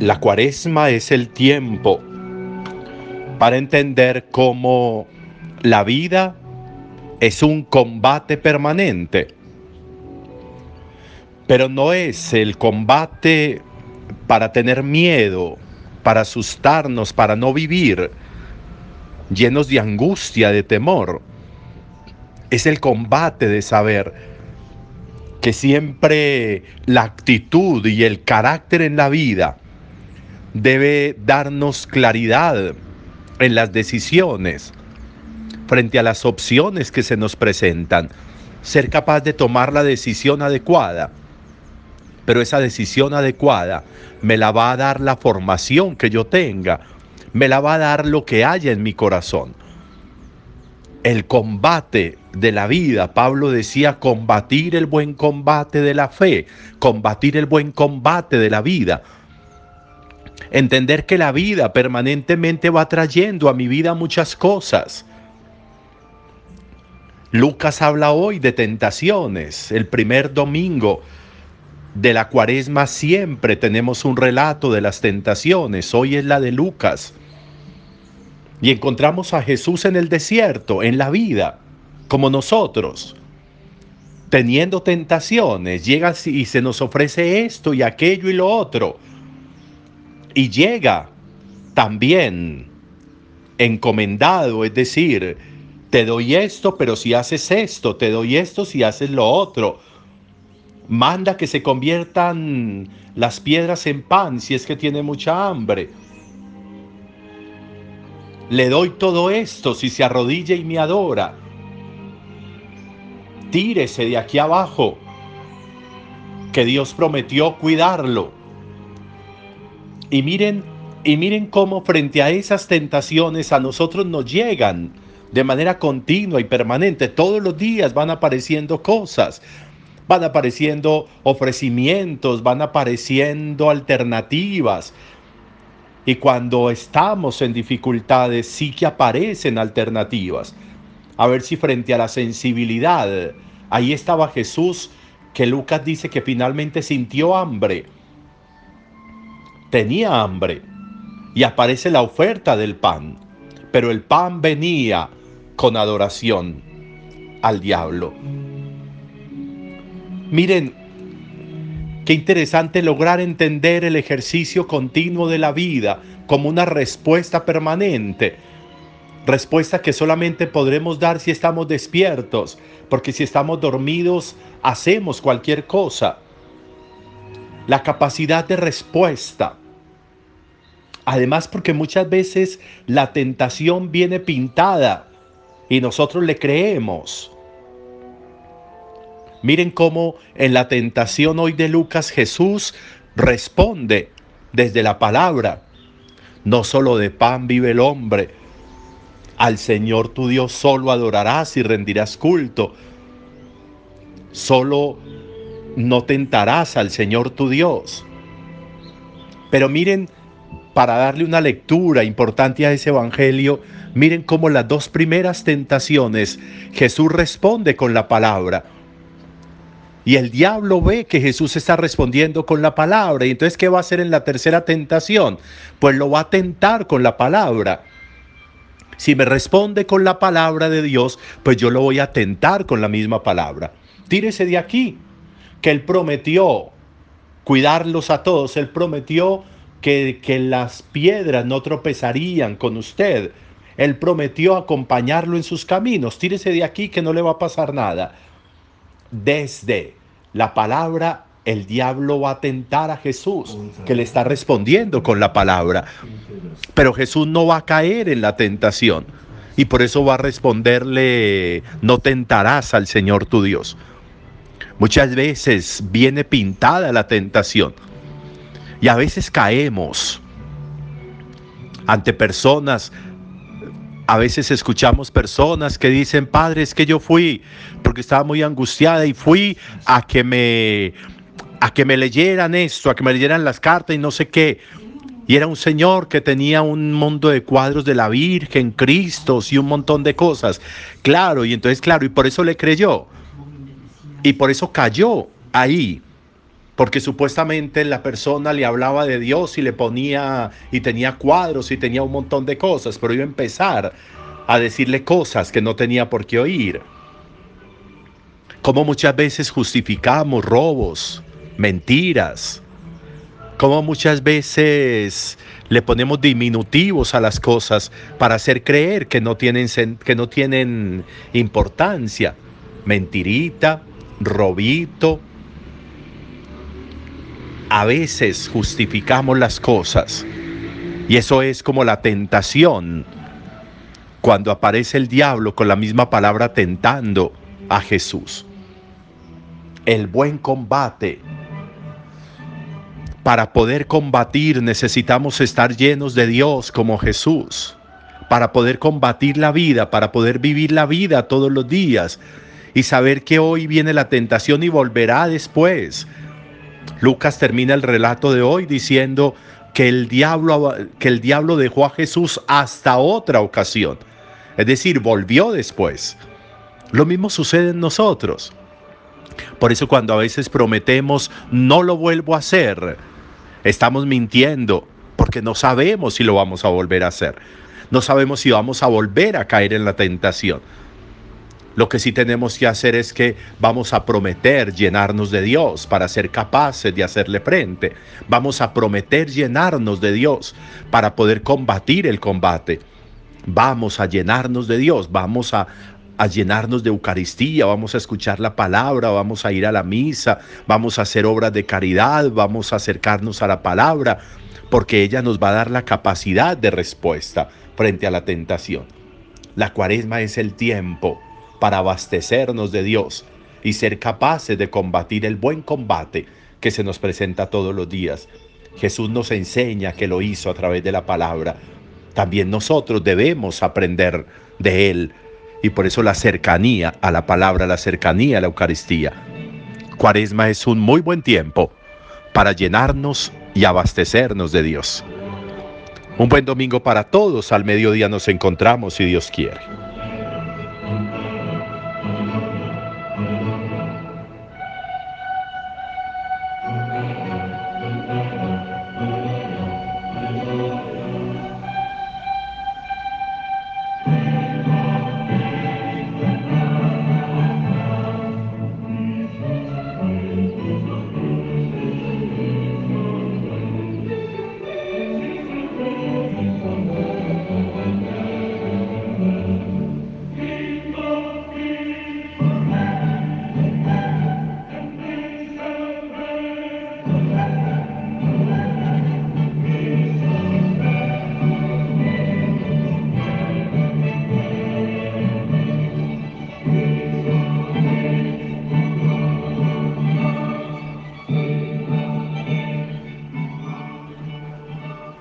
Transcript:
La cuaresma es el tiempo para entender cómo la vida es un combate permanente, pero no es el combate para tener miedo, para asustarnos, para no vivir llenos de angustia, de temor. Es el combate de saber que siempre la actitud y el carácter en la vida debe darnos claridad en las decisiones frente a las opciones que se nos presentan, ser capaz de tomar la decisión adecuada. Pero esa decisión adecuada me la va a dar la formación que yo tenga, me la va a dar lo que haya en mi corazón. El combate de la vida, Pablo decía, combatir el buen combate de la fe, combatir el buen combate de la vida Entender que la vida permanentemente va trayendo a mi vida muchas cosas. Lucas habla hoy de tentaciones. El primer domingo de la cuaresma siempre tenemos un relato de las tentaciones. Hoy es la de Lucas. Y encontramos a Jesús en el desierto, en la vida, como nosotros, teniendo tentaciones. Llega y se nos ofrece esto y aquello y lo otro y llega también encomendado, es decir, te doy esto, pero si haces esto, te doy esto si haces lo otro. Manda que se conviertan las piedras en pan si es que tiene mucha hambre. Le doy todo esto si se arrodilla y me adora. Tírese de aquí abajo, que Dios prometió cuidarlo. Y miren, y miren cómo frente a esas tentaciones a nosotros nos llegan de manera continua y permanente. Todos los días van apareciendo cosas, van apareciendo ofrecimientos, van apareciendo alternativas. Y cuando estamos en dificultades, sí que aparecen alternativas. A ver si frente a la sensibilidad, ahí estaba Jesús, que Lucas dice que finalmente sintió hambre tenía hambre y aparece la oferta del pan, pero el pan venía con adoración al diablo. Miren, qué interesante lograr entender el ejercicio continuo de la vida como una respuesta permanente. Respuesta que solamente podremos dar si estamos despiertos, porque si estamos dormidos hacemos cualquier cosa. La capacidad de respuesta Además porque muchas veces la tentación viene pintada y nosotros le creemos. Miren cómo en la tentación hoy de Lucas Jesús responde desde la palabra. No solo de pan vive el hombre, al Señor tu Dios solo adorarás y rendirás culto. Solo no tentarás al Señor tu Dios. Pero miren para darle una lectura importante a ese Evangelio, miren cómo las dos primeras tentaciones Jesús responde con la palabra. Y el diablo ve que Jesús está respondiendo con la palabra. Y entonces, ¿qué va a hacer en la tercera tentación? Pues lo va a tentar con la palabra. Si me responde con la palabra de Dios, pues yo lo voy a tentar con la misma palabra. Tírese de aquí, que Él prometió cuidarlos a todos. Él prometió que, las piedras no tropezarían con usted. Él prometió acompañarlo en sus caminos. Tírese de aquí que no le va a pasar nada. Desde la palabra, el diablo va a tentar a Jesús, que le está respondiendo con la palabra. Pero Jesús no va a caer en la tentación. Y por eso va a responderle, no tentarás al Señor tu Dios. Muchas veces viene pintada la tentación y a veces caemos ante personas. A veces escuchamos personas que dicen, Padre, es que yo fui porque estaba muy angustiada y fui a que me a que me leyeran esto, a que me leyeran las cartas y no sé qué. Y era un señor que tenía un mundo de cuadros de la Virgen, Cristo y un montón de cosas. Claro, y entonces, claro, y por eso le creyó. Y por eso cayó ahí porque supuestamente la persona le hablaba de Dios y le ponía y tenía cuadros y tenía un montón de cosas, pero iba a empezar a decirle cosas que no tenía por qué oír. Como muchas veces justificamos robos, mentiras, como muchas veces le ponemos diminutivos a las cosas para hacer creer que no tienen, que no tienen importancia. Mentirita, robito, a veces justificamos las cosas. Y eso es como la tentación. Cuando aparece el diablo con la misma palabra tentando a Jesús. El buen combate. Para poder combatir necesitamos estar llenos de Dios como Jesús. Para poder combatir la vida, para poder vivir la vida todos los días y saber que hoy viene la tentación y volverá después Lucas termina el relato de hoy diciendo que el diablo, que el diablo dejó a Jesús hasta otra ocasión. Es decir, volvió después. Lo mismo sucede en nosotros. Por eso cuando a veces prometemos no lo vuelvo a hacer, estamos mintiendo porque no sabemos si lo vamos a volver a hacer. No sabemos si vamos a volver a caer en la tentación. Lo que sí tenemos que hacer es que vamos a prometer llenarnos de Dios para ser capaces de hacerle frente. Vamos a prometer llenarnos de Dios para poder combatir el combate. Vamos a llenarnos de Dios, vamos a, a llenarnos de Eucaristía, vamos a escuchar la palabra, vamos a ir a la misa, vamos a hacer obras de caridad, vamos a acercarnos a la palabra, porque ella nos va a dar la capacidad de respuesta frente a la tentación. La cuaresma es el tiempo para abastecernos de Dios y ser capaces de combatir el buen combate que se nos presenta todos los días. Jesús nos enseña que lo hizo a través de la palabra. También nosotros debemos aprender de Él y por eso la cercanía a la palabra, la cercanía a la Eucaristía. Cuaresma es un muy buen tiempo para llenarnos y abastecernos de Dios. Un buen domingo para todos. Al mediodía nos encontramos si Dios quiere.